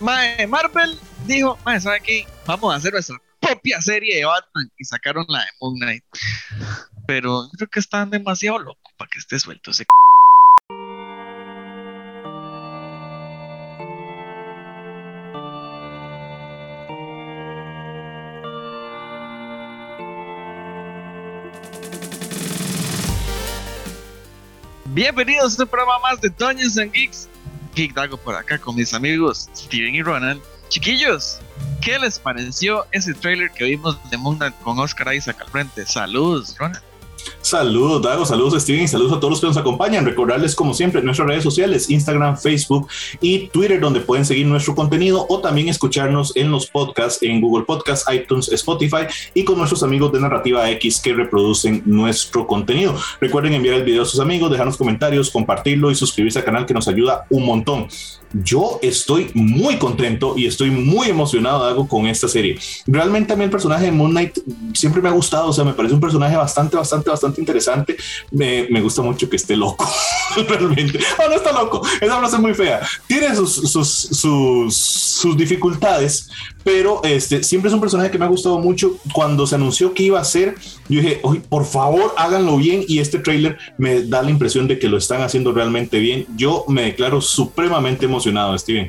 Marvel dijo, mae, ¿sabe qué? Vamos a hacer nuestra propia serie de Batman y sacaron la de Moon Knight. Pero creo que están demasiado locos para que esté suelto ese Bienvenidos a este programa más de Dungeons and Geeks. Geek Dago por acá con mis amigos Steven y Ronald. Chiquillos, ¿qué les pareció ese trailer que vimos de Moon con Oscar Isaac al frente? Saludos, Ronald. Saludos, Dago, saludos, Steven, saludos a todos los que nos acompañan. Recordarles, como siempre, nuestras redes sociales, Instagram, Facebook y Twitter, donde pueden seguir nuestro contenido o también escucharnos en los podcasts en Google Podcasts, iTunes, Spotify y con nuestros amigos de Narrativa X que reproducen nuestro contenido. Recuerden enviar el video a sus amigos, dejarnos comentarios, compartirlo y suscribirse al canal que nos ayuda un montón. Yo estoy muy contento y estoy muy emocionado, Dago, con esta serie. Realmente a mí el personaje de Moon Knight siempre me ha gustado, o sea, me parece un personaje bastante, bastante, bastante interesante. Me, me gusta mucho que esté loco, realmente. Oh, no está loco, esa frase es muy fea. Tiene sus, sus, sus, sus dificultades, pero este, siempre es un personaje que me ha gustado mucho. Cuando se anunció que iba a ser, yo dije, Oye, por favor, háganlo bien. Y este trailer me da la impresión de que lo están haciendo realmente bien. Yo me declaro supremamente emocionado, Steven.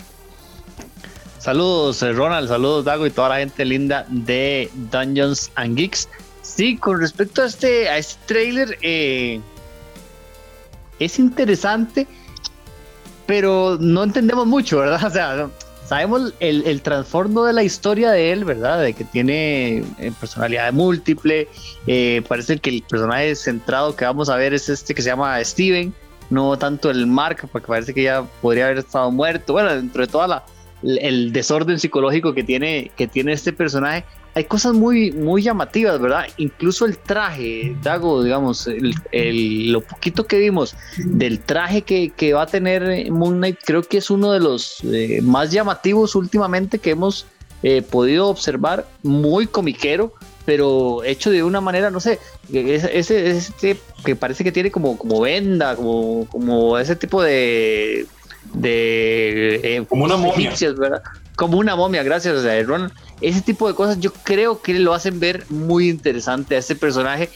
Saludos, eh, Ronald, saludos, Dago y toda la gente linda de Dungeons and Geeks. Sí, con respecto a este, a este trailer, eh, es interesante, pero no entendemos mucho, ¿verdad? O sea, sabemos el, el trasfondo de la historia de él, ¿verdad? De que tiene eh, personalidad múltiple. Parece que el personaje centrado que vamos a ver es este que se llama Steven, no tanto el Mark, porque parece que ya podría haber estado muerto. Bueno, dentro de toda la el desorden psicológico que tiene, que tiene este personaje, hay cosas muy, muy llamativas, ¿verdad? Incluso el traje, Dago, digamos, el, lo poquito que vimos del traje que, que, va a tener Moon Knight, creo que es uno de los eh, más llamativos últimamente que hemos eh, podido observar, muy comiquero, pero hecho de una manera, no sé, ese, ese, que parece que tiene como, como venda, como, como ese tipo de... de eh, como una momia. ¿verdad? Como una momia, gracias, a Ron ese tipo de cosas yo creo que lo hacen ver muy interesante a este personaje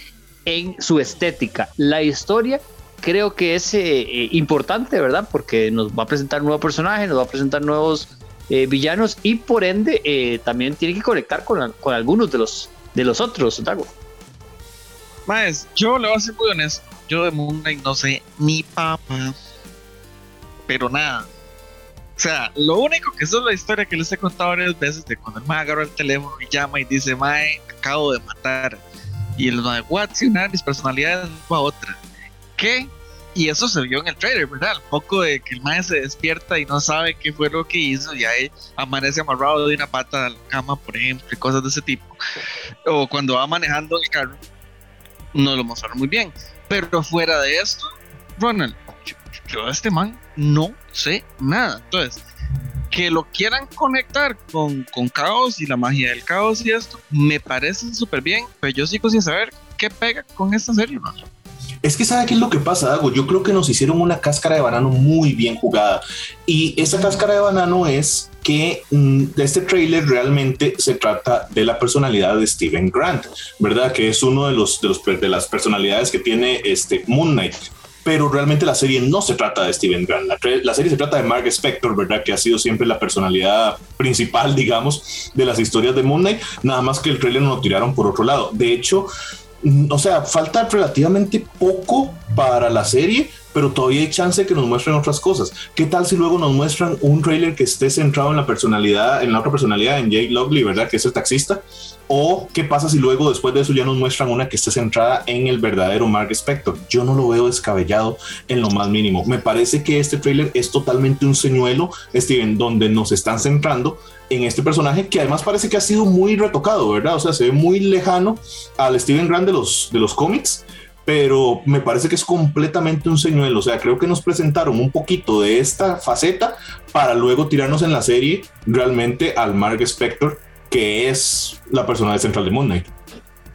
en su estética. La historia creo que es eh, eh, importante, ¿verdad? Porque nos va a presentar un nuevo personaje, nos va a presentar nuevos eh, villanos y por ende también tiene que conectar con, con, algunos de los, de los otros, Dago. Más, yo le voy a ser muy honesto. Yo de Moon Knight no sé ni papa, pero nada. O sea, lo único que es la historia que les he contado varias veces de cuando el mae agarra el teléfono y llama y dice, mae, acabo de matar. Y el mae, what, si una de mis personalidades fue otra. ¿Qué? Y eso se vio en el trailer, ¿verdad? Al poco de que el mae se despierta y no sabe qué fue lo que hizo, y ahí amanece amarrado de una pata a la cama, por ejemplo, y cosas de ese tipo. O cuando va manejando el carro, no lo mostraron muy bien. Pero fuera de esto, Ronald, yo, este man no sé nada. Entonces, que lo quieran conectar con, con caos y la magia del caos y esto, me parece súper bien, pero yo sigo sin saber qué pega con esta serie, Ronald. Es que sabe qué es lo que pasa, Dago. Yo creo que nos hicieron una cáscara de banano muy bien jugada. Y esa cáscara de banano es que mm, este trailer realmente se trata de la personalidad de Steven Grant, ¿verdad? Que es uno de los de, los, de las personalidades que tiene este Moon Knight pero realmente la serie no se trata de Steven Grant. La, serie se trata de Mark Spector, ¿verdad? Que ha sido siempre la personalidad principal, digamos, de las historias de Moon Knight. Nada más que el trailer no lo tiraron por otro lado. De hecho, o sea, falta relativamente poco para la serie, pero todavía hay chance de que nos muestren otras cosas. ¿Qué tal si luego nos muestran un trailer que esté centrado en la personalidad, en la otra personalidad, en Jake Lovely, ¿verdad? Que es el taxista. ¿O qué pasa si luego después de eso ya nos muestran una que esté centrada en el verdadero Mark Spector? Yo no lo veo descabellado en lo más mínimo. Me parece que este trailer es totalmente un señuelo, Steven, donde nos están centrando en este personaje que además parece que ha sido muy retocado, ¿verdad? O sea, se ve muy lejano al Steven Grant de los, de los cómics pero me parece que es completamente un señuelo. O sea, creo que nos presentaron un poquito de esta faceta para luego tirarnos en la serie realmente al Mark Spector, que es la persona central de Moon Knight.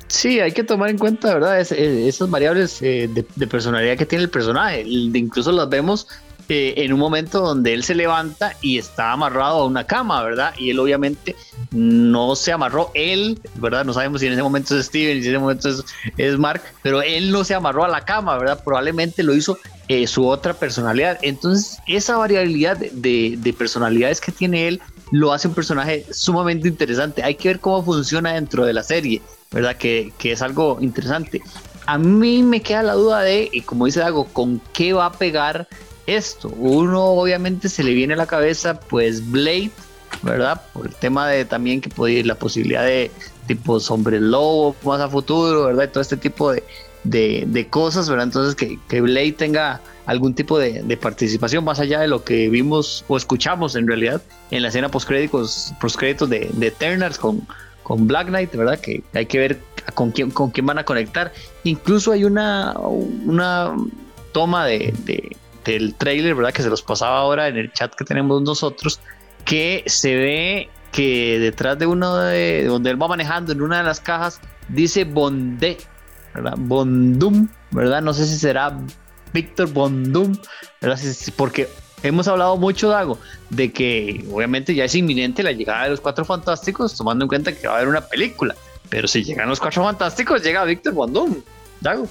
Sí, hay que tomar en cuenta, ¿verdad? esas variables eh, de, personalidad que tiene el personaje. Incluso las vemos eh, en un momento donde él se levanta y está amarrado a una cama, ¿verdad? Y él obviamente no se amarró, él, ¿verdad? No sabemos si en ese momento es Steven, si en ese momento es, Mark, pero él no se amarró a la cama, ¿verdad? Probablemente lo hizo eh, su otra personalidad. Entonces, esa variabilidad de, de, personalidades que tiene él lo hace un personaje sumamente interesante. Hay que ver cómo funciona dentro de la serie, ¿verdad? Que, que es algo interesante. A mí me queda la duda de, y como dice Dago, ¿con qué va a pegar esto? Uno obviamente se le viene a la cabeza, pues Blade, ¿verdad? Por el tema de también que ir la posibilidad de tipo hombre lobo más a futuro, ¿verdad? Y todo este tipo de, de, de cosas, ¿verdad? Entonces que, que Blade tenga algún tipo de, participación más allá de lo que vimos o escuchamos en realidad en la escena postcréditos, postcréditos de, de Eternals con, con Black Knight, ¿verdad? Que hay que ver con quién, con quién van a conectar. Incluso hay una, una toma de, del trailer, ¿verdad? Que se los pasaba ahora en el chat que tenemos nosotros, que se ve que detrás de uno de donde él va manejando en una de las cajas dice Bondé, ¿verdad? Bondum, ¿verdad? No sé si será Víctor Bondum, ¿verdad? Porque hemos hablado mucho, Dago, de que obviamente ya es inminente la llegada de los Cuatro Fantásticos, tomando en cuenta que va a haber una película. Pero si llegan los Cuatro Fantásticos, llega Víctor Bondum, Dago.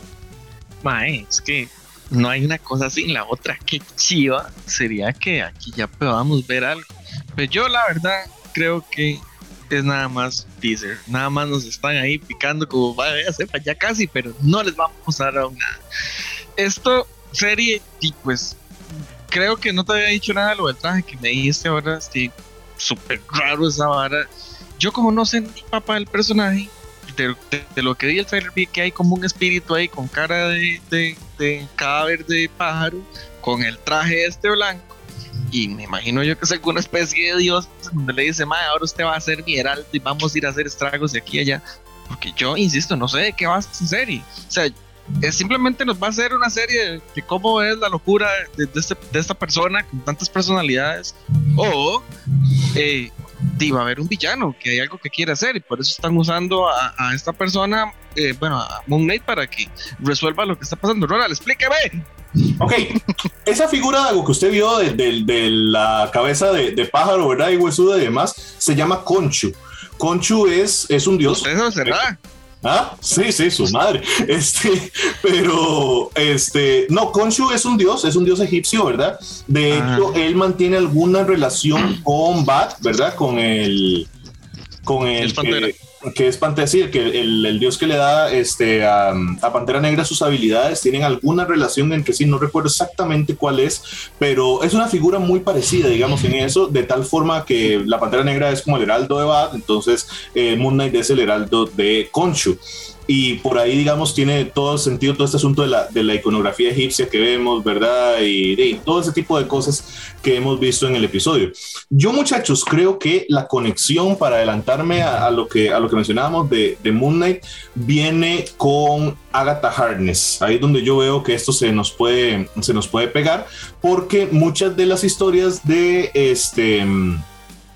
Mae, es que no hay una cosa sin la otra. que chiva sería que aquí ya podamos ver algo. Pero yo, la verdad, creo que es nada más teaser. Nada más nos están ahí picando como vaya, sepa, ya casi, pero no les vamos a dar aún nada. Esto, serie, y pues creo que no te había dicho nada de lo del traje que me dijiste ahora, estoy súper raro esa vara. Yo como no sé ni papá del personaje, de, lo que vi el trailer vi que hay como un espíritu ahí con cara de, de, cadáver de pájaro, con el traje este blanco, y me imagino yo que es alguna especie de dios donde le dice, madre, ahora usted va a ser mi y vamos a ir a hacer estragos de aquí y allá. Porque yo, insisto, no sé de qué va esta serie. O sea, simplemente nos va a hacer una serie de cómo es la locura de, de, este, de esta persona con tantas personalidades. O eh, va a haber un villano que hay algo que quiere hacer y por eso están usando a, a esta persona, eh, bueno, a Moon Knight para que resuelva lo que está pasando. Ronald, explíqueme. Ok, esa figura de algo que usted vio de, de, de la cabeza de, de, pájaro, ¿verdad? Y huesuda y demás, se llama Conchu. Conchu es, es un dios. ¿Eso será? Ah, sí, sí, su madre. Este, pero, este, no, Khonshu es un dios, es un dios egipcio, ¿verdad? De ah. hecho, él mantiene alguna relación con Bat, ¿verdad? Con el, con el, el que, que, es Pantera, sí, que el, el, dios que le da este, a, Pantera Negra sus habilidades, tienen alguna relación entre sí, no recuerdo exactamente cuál es, pero es una figura muy parecida, digamos, en eso, de tal forma que la Pantera Negra es como el heraldo de Bat, entonces eh, Moon Knight es el heraldo de Khonshu y por ahí, digamos, tiene todo sentido todo este asunto de la, de la iconografía egipcia que vemos, ¿verdad? Y, y, todo ese tipo de cosas que hemos visto en el episodio. Yo, muchachos, creo que la conexión para adelantarme a, lo, que, a lo que mencionábamos de, de Moon Knight viene con Agatha Harkness. Ahí es donde yo veo que esto se nos puede, se nos puede pegar, porque muchas de las historias de este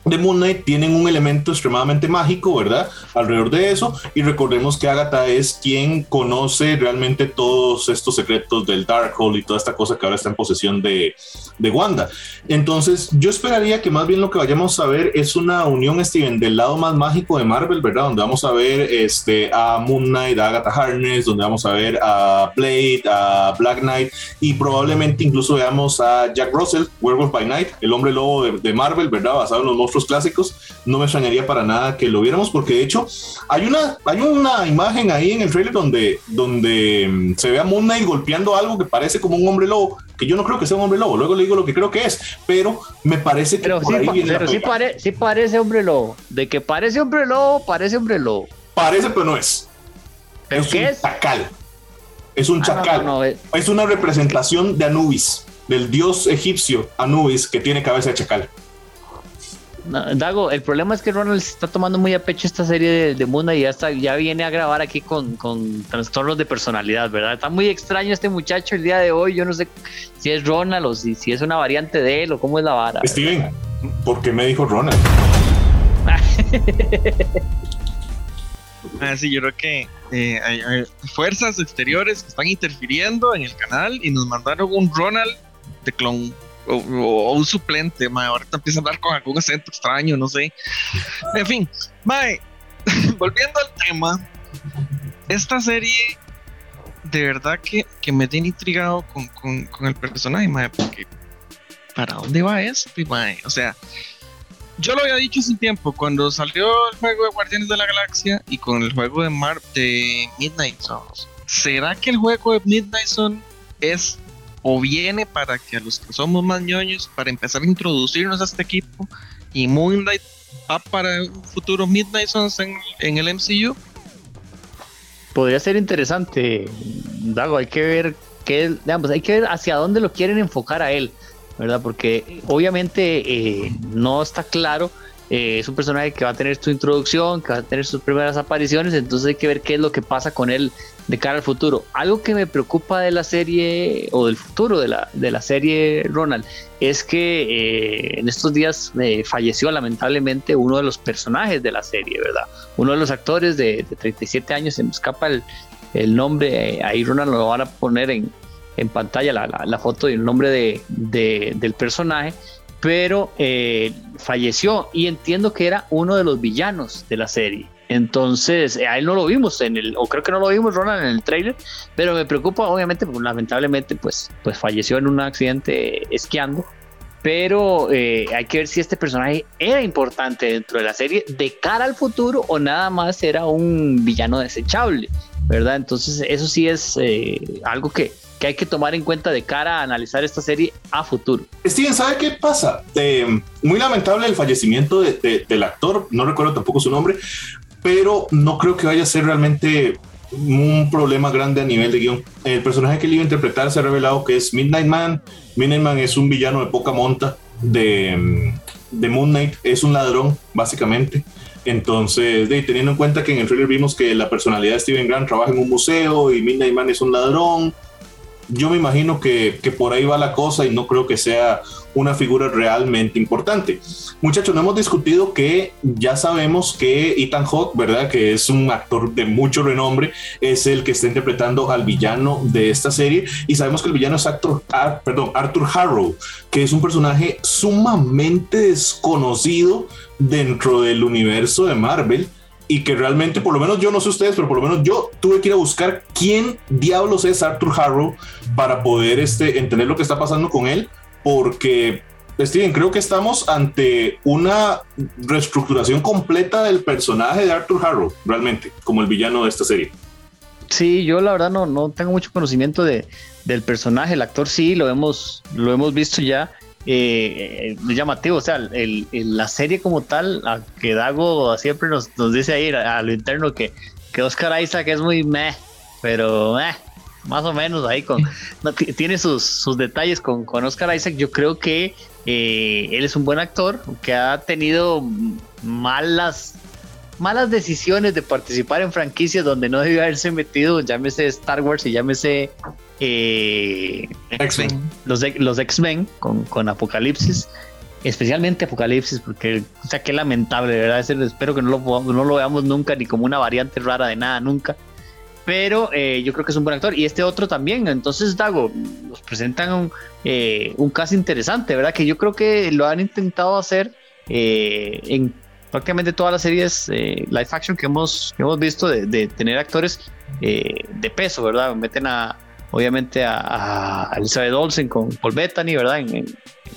de Moon Knight tienen un elemento extremadamente mágico, ¿verdad? Alrededor de eso. Y recordemos que Agatha es quien conoce realmente todos estos secretos del Darkhold y toda esta cosa que ahora está en posesión de, de Wanda. Entonces, yo esperaría que más bien lo que vayamos a ver es una unión, Steven, del lado más mágico de Marvel, ¿verdad? Donde vamos a ver este, a Moon Knight, a Agatha Harkness, donde vamos a ver a Blade, a Black Knight y probablemente incluso veamos a Jack Russell, Werewolf by Night, el hombre lobo de, de Marvel, ¿verdad? Basado en los clásicos, no me extrañaría para nada que lo viéramos, porque de hecho hay una, hay una imagen ahí en el trailer donde, donde se ve a Moon Knight golpeando algo que parece como un hombre lobo, que yo no creo que sea un hombre lobo, luego le digo lo que creo que es, pero me parece que pero por sí, ahí viene pero sí, pare, sí, parece hombre lobo, de que parece hombre lobo, parece hombre lobo. Parece, pero no es. ¿Pero es qué un es? chacal. Es un Ah, chacal. no, no, no, es una representación de Anubis, del dios egipcio Anubis que tiene cabeza de chacal. No, Dago, el problema es que Ronald se está tomando muy a pecho esta serie de, de Moon y ya, está, ya viene a grabar aquí con, con, trastornos de personalidad, ¿verdad? Está muy extraño este muchacho el día de hoy. Yo no sé si es Ronald o si, si es una variante de él o cómo es la vara. Steven, ¿por qué me dijo Ronald? Ah, sí, yo creo que eh, hay, hay, fuerzas exteriores que están interfiriendo en el canal y nos mandaron un Ronald de clon. O, un suplente, mae. Ahorita empieza a hablar con algún acento extraño, no sé. En fin, mae, volviendo al tema, esta serie de verdad que, que me tiene intrigado con, con, el personaje, mae, porque ¿para dónde va esto, mae? O sea, yo lo había dicho hace tiempo, cuando salió el juego de Guardianes de la Galaxia y con el juego de Mar de Midnight Suns, ¿será que el juego de Midnight Sun es o viene para que a los que somos más ñoños, para empezar a introducirnos a este equipo y Moonlight va para un futuro Midnight Suns en, el MCU? Podría ser interesante, Dago, hay que ver qué, digamos, hay que ver hacia dónde lo quieren enfocar a él, ¿verdad? Porque obviamente eh, no está claro eh, es un personaje que va a tener su introducción, que va a tener sus primeras apariciones, entonces hay que ver qué es lo que pasa con él de cara al futuro. Algo que me preocupa de la serie o del futuro de la, de la serie Ronald es que eh, en estos días eh, falleció lamentablemente uno de los personajes de la serie, ¿verdad? Uno de los actores de, 37 años, se me escapa el, el nombre, ahí Ronald lo van a poner en, en pantalla la, la, foto y el nombre de, del personaje, pero eh, falleció y entiendo que era uno de los villanos de la serie. Entonces, a él no lo vimos en el, o creo que no lo vimos, Ronald, en el trailer, pero me preocupa, obviamente, porque lamentablemente, pues, pues falleció en un accidente esquiando. Pero eh, hay que ver si este personaje era importante dentro de la serie de cara al futuro o nada más era un villano desechable, ¿verdad? Entonces, eso sí es eh, algo que, que hay que tomar en cuenta de cara a analizar esta serie a futuro. Steven, ¿sabe qué pasa? Eh, muy lamentable el fallecimiento del actor, no recuerdo tampoco su nombre, pero no creo que vaya a ser realmente un problema grande a nivel de guion. El personaje que le iba a interpretar se ha revelado que es Midnight Man. Midnight Man es un villano de poca monta de, de Moon Knight, es un ladrón, básicamente. Entonces, teniendo en cuenta que en el trailer vimos que la personalidad de Steven Grant trabaja en un museo y Midnight Man es un ladrón, yo me imagino que, por ahí va la cosa y no creo que sea una figura realmente importante. Muchachos, no hemos discutido que ya sabemos que Ethan Hawke, ¿verdad? Que es un actor de mucho renombre, es el que está interpretando al villano de esta serie y sabemos que el villano es actor, perdón, Arthur Harrow, que es un personaje sumamente desconocido dentro del universo de Marvel y que realmente, por lo menos yo no sé ustedes, pero por lo menos yo tuve que ir a buscar quién diablos es Arthur Harrow para poder este, entender lo que está pasando con él, porque Steven, creo que estamos ante una reestructuración completa del personaje de Arthur Harrow, realmente, como el villano de esta serie. Sí, yo la verdad no, no tengo mucho conocimiento de, del personaje, el actor sí, lo hemos, lo hemos visto ya, eh, llamativo, o sea, el, la serie como tal, que Dago siempre nos, nos dice ahí a, lo interno que, que Oscar Isaac es muy meh, pero meh, más o menos ahí con tiene sus, sus detalles con, con, Oscar Isaac. Yo creo que eh, él es un buen actor que ha tenido malas malas decisiones de participar en franquicias donde no debió haberse metido, llámese Star Wars y llámese eh, los, los X-Men con, con, Apocalipsis, especialmente Apocalipsis, porque, o sea, qué lamentable, ¿verdad? espero que no lo, no lo veamos nunca, ni como una variante rara de nada, nunca. Pero eh, yo creo que es un buen actor. Y este otro también. Entonces, Dago, nos presentan un, eh, un caso interesante, ¿verdad? Que yo creo que lo han intentado hacer en prácticamente todas las series live action que hemos, hemos visto de, tener actores de peso, ¿verdad? Meten a, obviamente a, Elizabeth Olsen con Paul Bettany, ¿verdad? En,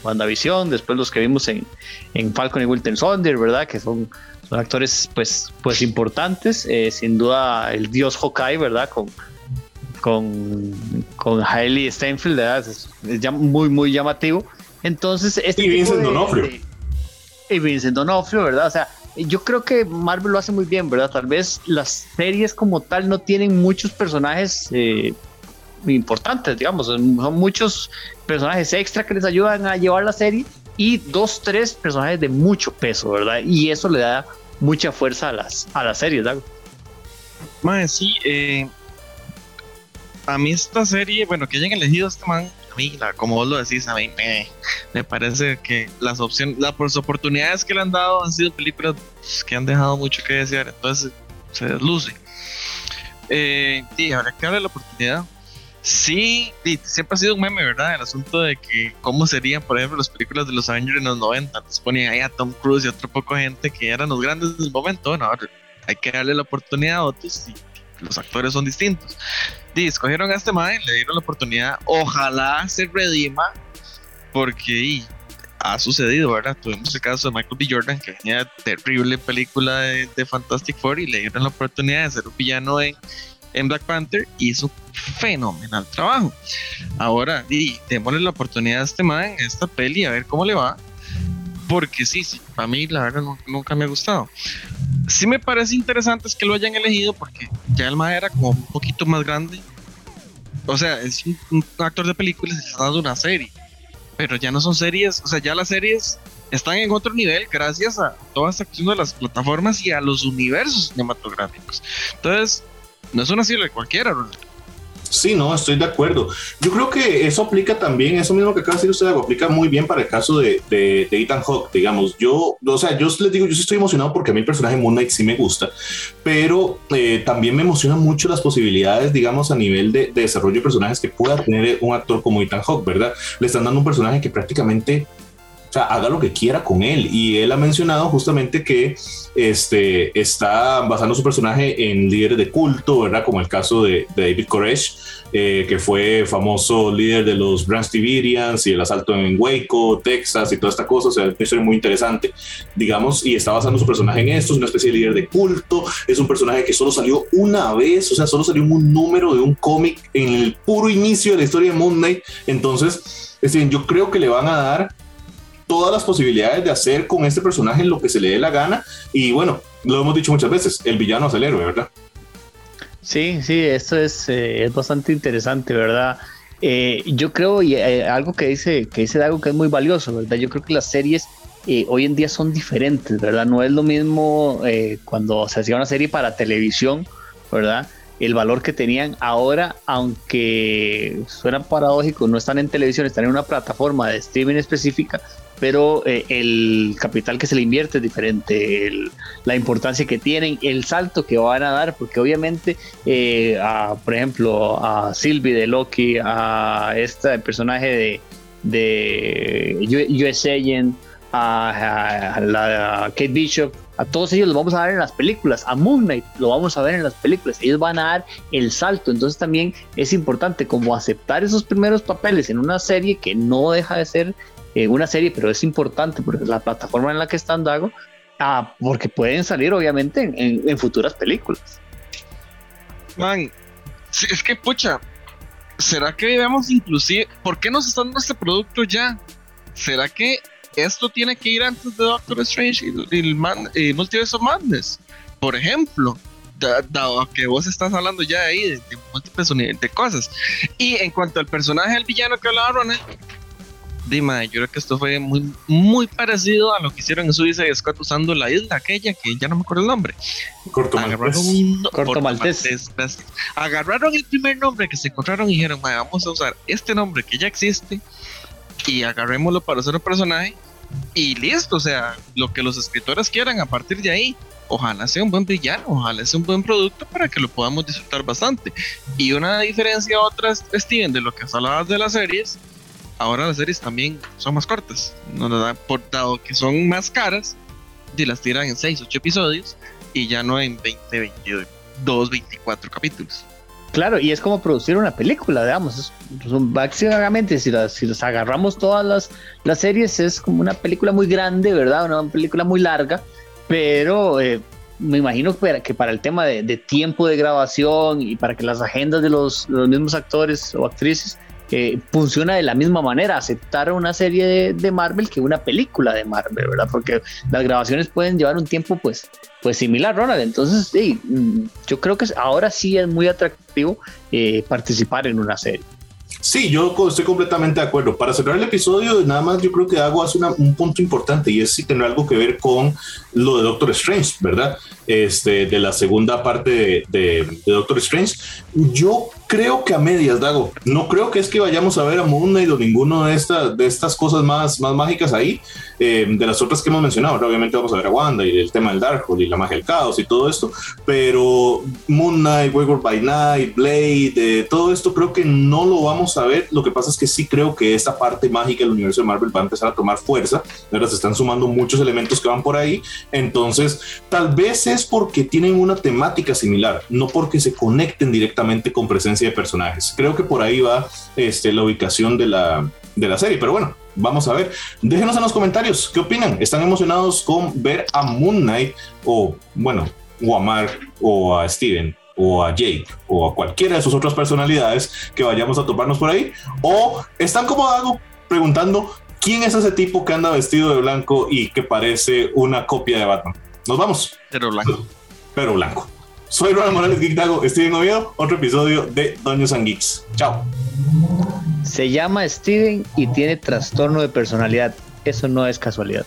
WandaVision, después los que vimos en, en Falcon y Wilton Sonder, ¿verdad? Que son, son actores pues, pues importantes, eh, sin duda el dios Hawkeye, ¿verdad? Con, con, con Hailey Steinfeld, ¿verdad? Es, ya muy, muy llamativo. Entonces, este y Vincent D'Onofrio. Y Vincent D'Onofrio, ¿verdad? O sea, yo creo que Marvel lo hace muy bien, ¿verdad? Tal vez las series como tal no tienen muchos personajes eh, importantes, digamos, son muchos personajes extra que les ayudan a llevar la serie y dos, tres personajes de mucho peso, ¿verdad? Y eso le da mucha fuerza a las, a las series, ¿verdad? sí, eh, a mí esta serie, bueno, que hayan elegido este man, a mí, como vos lo decís, a mí me, parece que las opciones, las oportunidades que le han dado han sido películas que han dejado mucho que desear, entonces se desluce. Eh, sí, ahora que hable la oportunidad, Sí, siempre ha sido un meme, ¿verdad? El asunto de que cómo serían, por ejemplo, las películas de los años en los 90. Nos ponían ahí a Tom Cruise y otro poco gente que eran los grandes del momento. Bueno, hay que darle la oportunidad a otros y los actores son distintos. Y escogieron a este man, le dieron la oportunidad. Ojalá se redima, porque ha sucedido, ¿verdad? Tuvimos el caso de Michael B. Jordan, que tenía terrible película de, de Fantastic Four y le dieron la oportunidad de ser un villano en en Black Panther hizo fenomenal trabajo. Ahora, y démosle la oportunidad a este man en esta peli a ver cómo le va. Porque sí, sí, a mí la verdad nunca me ha gustado. Sí me parece interesante es que lo hayan elegido porque ya el man era como un poquito más grande. O sea, es un, actor de películas y está dando una serie. Pero ya no son series, o sea, ya las series están en otro nivel gracias a toda esta acción de las plataformas y a los universos cinematográficos. Entonces, no es una de cualquiera, Sí, no, estoy de acuerdo. Yo creo que eso aplica también, eso mismo que acaba de decir usted, aplica muy bien para el caso de, Ethan Hawke, digamos. Yo, o sea, yo les digo, yo sí estoy emocionado porque a mí el personaje Moon Knight sí me gusta, pero eh, también me emociona mucho las posibilidades, digamos, a nivel de, de, desarrollo de personajes que pueda tener un actor como Ethan Hawke, ¿verdad? Le están dando un personaje que prácticamente sea, haga lo que quiera con él. Y él ha mencionado justamente que este, está basando su personaje en líderes de culto, ¿verdad? Como el caso de, David Koresh, eh, que fue famoso líder de los Brands Tiberians y el asalto en Waco, Texas y toda esta cosa. O sea, es una historia muy interesante, digamos, y está basando su personaje en esto. Es una especie de líder de culto. Es un personaje que solo salió una vez, o sea, solo salió un número de un cómic en el puro inicio de la historia de Moon. Entonces, es decir, yo creo que le van a dar todas las posibilidades de hacer con este personaje lo que se le dé la gana. Y bueno, lo hemos dicho muchas veces, el villano es el héroe, ¿verdad? Sí, sí, esto es, eh, es bastante interesante, ¿verdad? Eh, yo creo, y eh, algo que dice, que dice algo que es muy valioso, ¿verdad? Yo creo que las series hoy en día son diferentes, ¿verdad? No es lo mismo cuando se hacía una serie para televisión, ¿verdad? El valor que tenían. Ahora, aunque suena paradójico, no están en televisión, están en una plataforma de streaming específica, pero eh, el capital que se le invierte es diferente, la importancia que tienen, el salto que van a dar, porque obviamente, eh, por ejemplo, a Sylvie de Loki, a este personaje de, de US Agent, a, la, Kate Bishop, a todos ellos los vamos a ver en las películas, a Moon Knight lo vamos a ver en las películas, ellos van a dar el salto, entonces también es importante como aceptar esos primeros papeles en una serie que no deja de ser eh, una serie, pero es importante porque la plataforma en la que están Dago, ah, porque pueden salir obviamente en, futuras películas. Man, es que pucha, ¿será que debemos inclusive, ¿por qué nos están dando este producto ya? ¿Será que esto tiene que ir antes de Doctor Strange y, el Man, Multiverse of Madness? Por ejemplo, dado que vos estás hablando ya ahí de, de múltiples de cosas. Y en cuanto al personaje del villano que hablaba Ronald, Dima, yo creo que esto fue muy, muy parecido a lo que hicieron en Suicide Squad usando la isla aquella, que ya no me acuerdo el nombre. Corto Maltés. Corto, Maltés. Agarraron el primer nombre que se encontraron y dijeron, vamos a usar este nombre que ya existe y agarrémoslo para hacer un personaje y listo, o sea, lo que los escritores quieran a partir de ahí. Ojalá sea un buen villano, ojalá sea un buen producto para que lo podamos disfrutar bastante. Y una diferencia otra, Steven, de lo que has hablado de las series, ahora las series también son más cortas. No por dado que son más caras, y las tiran en 6, 8 episodios y ya no en 20, 22, 24 capítulos. Claro, y es como producir una película, digamos. básicamente, si las, si agarramos todas las, las series, es como una película muy grande, ¿verdad? Una película muy larga, pero eh, me imagino que para el tema de, tiempo de grabación y para que las agendas de los, los mismos actores o actrices eh, funciona de la misma manera, aceptar una serie de, Marvel que una película de Marvel, ¿verdad? Porque las grabaciones pueden llevar un tiempo, pues, pues similar, Ronald. Entonces, sí, mm, yo creo que ahora sí es muy atractivo eh, participar en una serie. Sí, yo estoy completamente de acuerdo. Para cerrar el episodio, nada más yo creo que Dago hace un punto importante y es si tiene algo que ver con lo de Doctor Strange, ¿verdad? Este, de la segunda parte de, de, de Doctor Strange. Yo creo que a medias, Dago. No creo que es que vayamos a ver a Moon Knight o ninguno de, estas de estas cosas más, más mágicas ahí. Eh, de las otras que hemos mencionado, obviamente vamos a ver a Wanda y el tema del Darkhold y la magia del caos y todo esto. Pero Moon Knight, Werewolf by Night, Blade, eh, todo esto creo que no lo vamos a ver. Lo que pasa es que sí creo que esta parte mágica del universo de Marvel va a empezar a tomar fuerza. Ahora se están sumando muchos elementos que van por ahí. Entonces, tal vez es porque tienen una temática similar, no porque se conecten directamente con presencia de personajes. Creo que por ahí va este, la ubicación de la, de la serie, pero bueno, vamos a ver. Déjenos en los comentarios qué opinan. ¿Están emocionados con ver a Moon Knight o, bueno, o a Mark o a Steven? o a Jake o a cualquiera de sus otras personalidades que vayamos a toparnos por ahí o están como preguntando quién es ese tipo que anda vestido de blanco y que parece una copia de Batman. Nos vamos. Pero blanco. Pero blanco. Soy Ronald Morales Geek Dago, estoy en Oviedo, otro episodio de Doños and Geeks. Chao. Se llama Steven y tiene trastorno de personalidad. Eso no es casualidad.